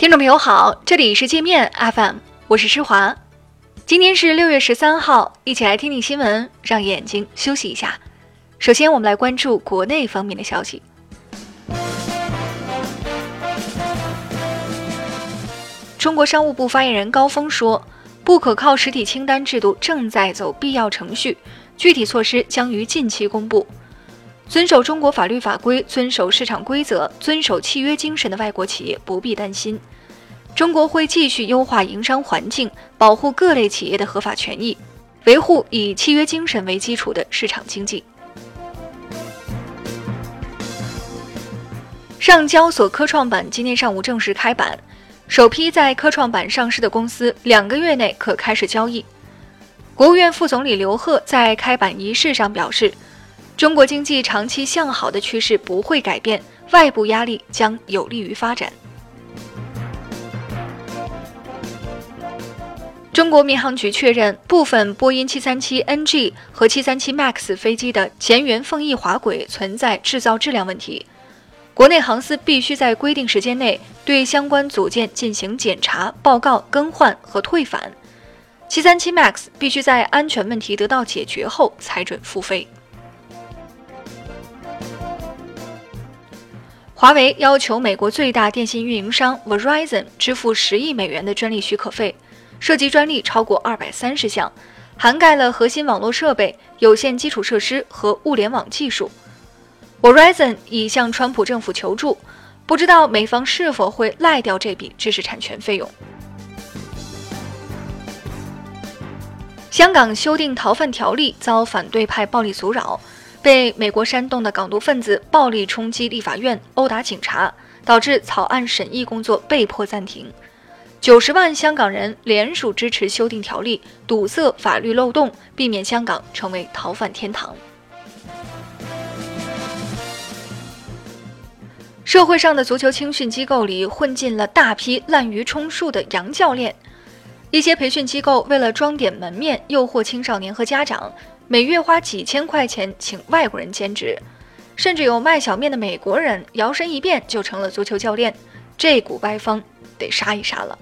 听众朋友好，这里是界面 FM，我是施华。今天是六月十三号，一起来听听新闻，让眼睛休息一下。首先，我们来关注国内方面的消息。中国商务部发言人高峰说，不可靠实体清单制度正在走必要程序，具体措施将于近期公布。遵守中国法律法规、遵守市场规则、遵守契约精神的外国企业不必担心，中国会继续优化营商环境，保护各类企业的合法权益，维护以契约精神为基础的市场经济。上交所科创板今天上午正式开板，首批在科创板上市的公司两个月内可开始交易。国务院副总理刘鹤在开板仪式上表示。中国经济长期向好的趋势不会改变，外部压力将有利于发展。中国民航局确认，部分波音737 NG 和737 MAX 飞机的前缘缝翼滑轨存在制造质量问题，国内航司必须在规定时间内对相关组件进行检查、报告、更换和退返。737 MAX 必须在安全问题得到解决后才准复飞。华为要求美国最大电信运营商 Verizon 支付十亿美元的专利许可费，涉及专利超过二百三十项，涵盖了核心网络设备、有线基础设施和物联网技术。Verizon 已向川普政府求助，不知道美方是否会赖掉这笔知识产权费用。香港修订逃犯条例遭反对派暴力阻扰。被美国煽动的港独分子暴力冲击立法院、殴打警察，导致草案审议工作被迫暂停。九十万香港人联署支持修订条例，堵塞法律漏洞，避免香港成为逃犯天堂。社会上的足球青训机构里混进了大批滥竽充数的洋教练，一些培训机构为了装点门面，诱惑青少年和家长。每月花几千块钱请外国人兼职，甚至有卖小面的美国人摇身一变就成了足球教练，这股歪风得杀一杀了。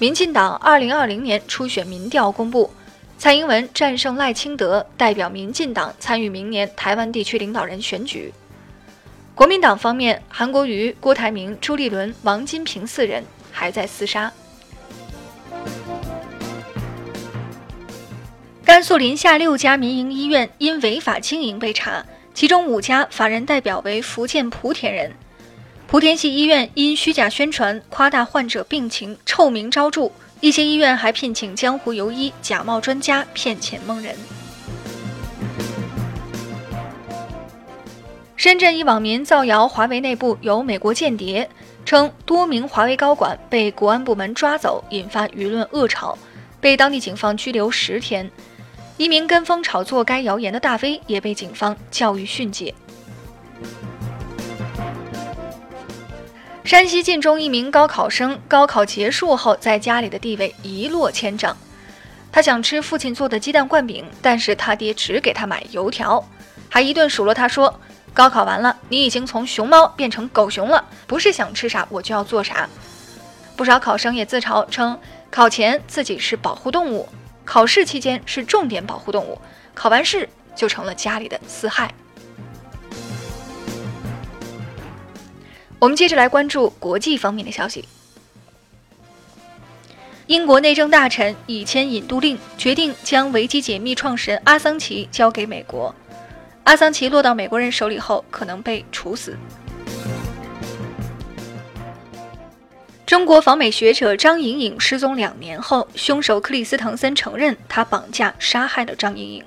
民进党二零二零年初选民调公布，蔡英文战胜赖清德，代表民进党参与明年台湾地区领导人选举。国民党方面，韩国瑜、郭台铭、朱立伦、王金平四人还在厮杀。甘肃临夏六家民营医院因违法经营被查，其中五家法人代表为福建莆田人。莆田系医院因虚假宣传、夸大患者病情，臭名昭著。一些医院还聘请江湖游医、假冒专家骗钱蒙人。深圳一网民造谣华为内部有美国间谍，称多名华为高管被国安部门抓走，引发舆论恶潮，被当地警方拘留十天。一名跟风炒作该谣言的大 V 也被警方教育训诫。山西晋中一名高考生高考结束后，在家里的地位一落千丈。他想吃父亲做的鸡蛋灌饼，但是他爹只给他买油条，还一顿数落他说：“高考完了，你已经从熊猫变成狗熊了，不是想吃啥我就要做啥。”不少考生也自嘲称，考前自己是保护动物。考试期间是重点保护动物，考完试就成了家里的四害。我们接着来关注国际方面的消息。英国内政大臣已签引渡令，决定将维基解密创始人阿桑奇交给美国。阿桑奇落到美国人手里后，可能被处死。中国访美学者张莹颖失踪两年后，凶手克里斯滕森承认他绑架杀害了张莹颖。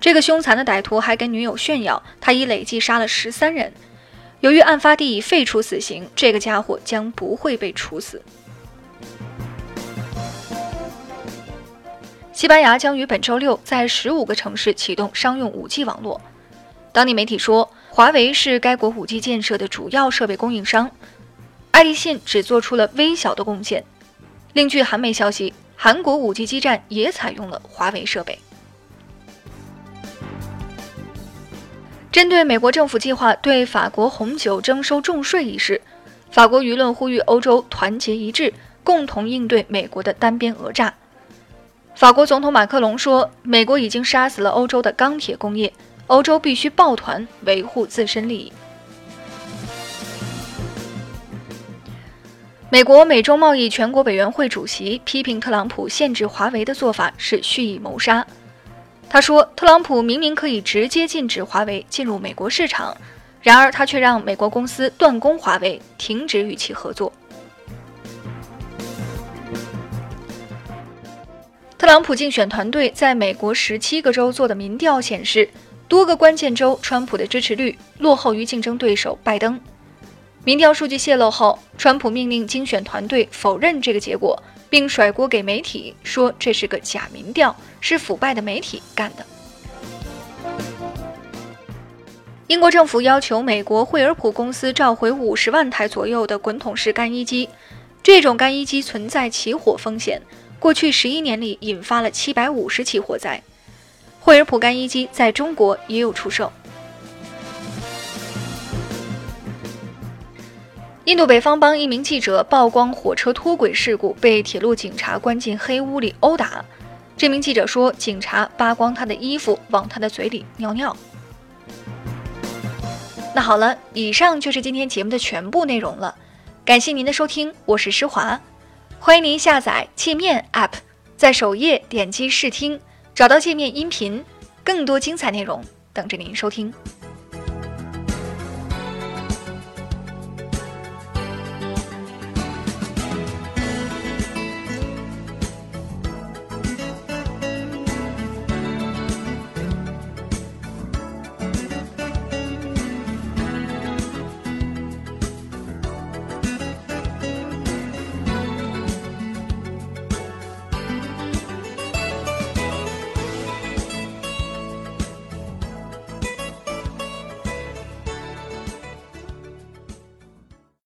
这个凶残的歹徒还跟女友炫耀，他已累计杀了十三人。由于案发地已废除死刑，这个家伙将不会被处死。西班牙将于本周六在十五个城市启动商用 5G 网络。当地媒体说，华为是该国 5G 建设的主要设备供应商。爱立信只做出了微小的贡献。另据韩媒消息，韩国 5G 基站也采用了华为设备。针对美国政府计划对法国红酒征收重税一事，法国舆论呼吁欧洲团结一致，共同应对美国的单边讹诈。法国总统马克龙说：“美国已经杀死了欧洲的钢铁工业，欧洲必须抱团维护自身利益。”美国美中贸易全国委员会主席批评特朗普限制华为的做法是蓄意谋杀。他说：“特朗普明明可以直接禁止华为进入美国市场，然而他却让美国公司断供华为，停止与其合作。”特朗普竞选团队在美国十七个州做的民调显示，多个关键州川普的支持率落后于竞争对手拜登。民调数据泄露后，川普命令竞选团队否认这个结果，并甩锅给媒体，说这是个假民调，是腐败的媒体干的。英国政府要求美国惠而浦公司召回五十万台左右的滚筒式干衣机，这种干衣机存在起火风险，过去十一年里引发了七百五十起火灾。惠而浦干衣机在中国也有出售。印度北方邦一名记者曝光火车脱轨事故，被铁路警察关进黑屋里殴打。这名记者说，警察扒光他的衣服，往他的嘴里尿尿。那好了，以上就是今天节目的全部内容了，感谢您的收听，我是施华，欢迎您下载界面 App，在首页点击试听，找到界面音频，更多精彩内容等着您收听。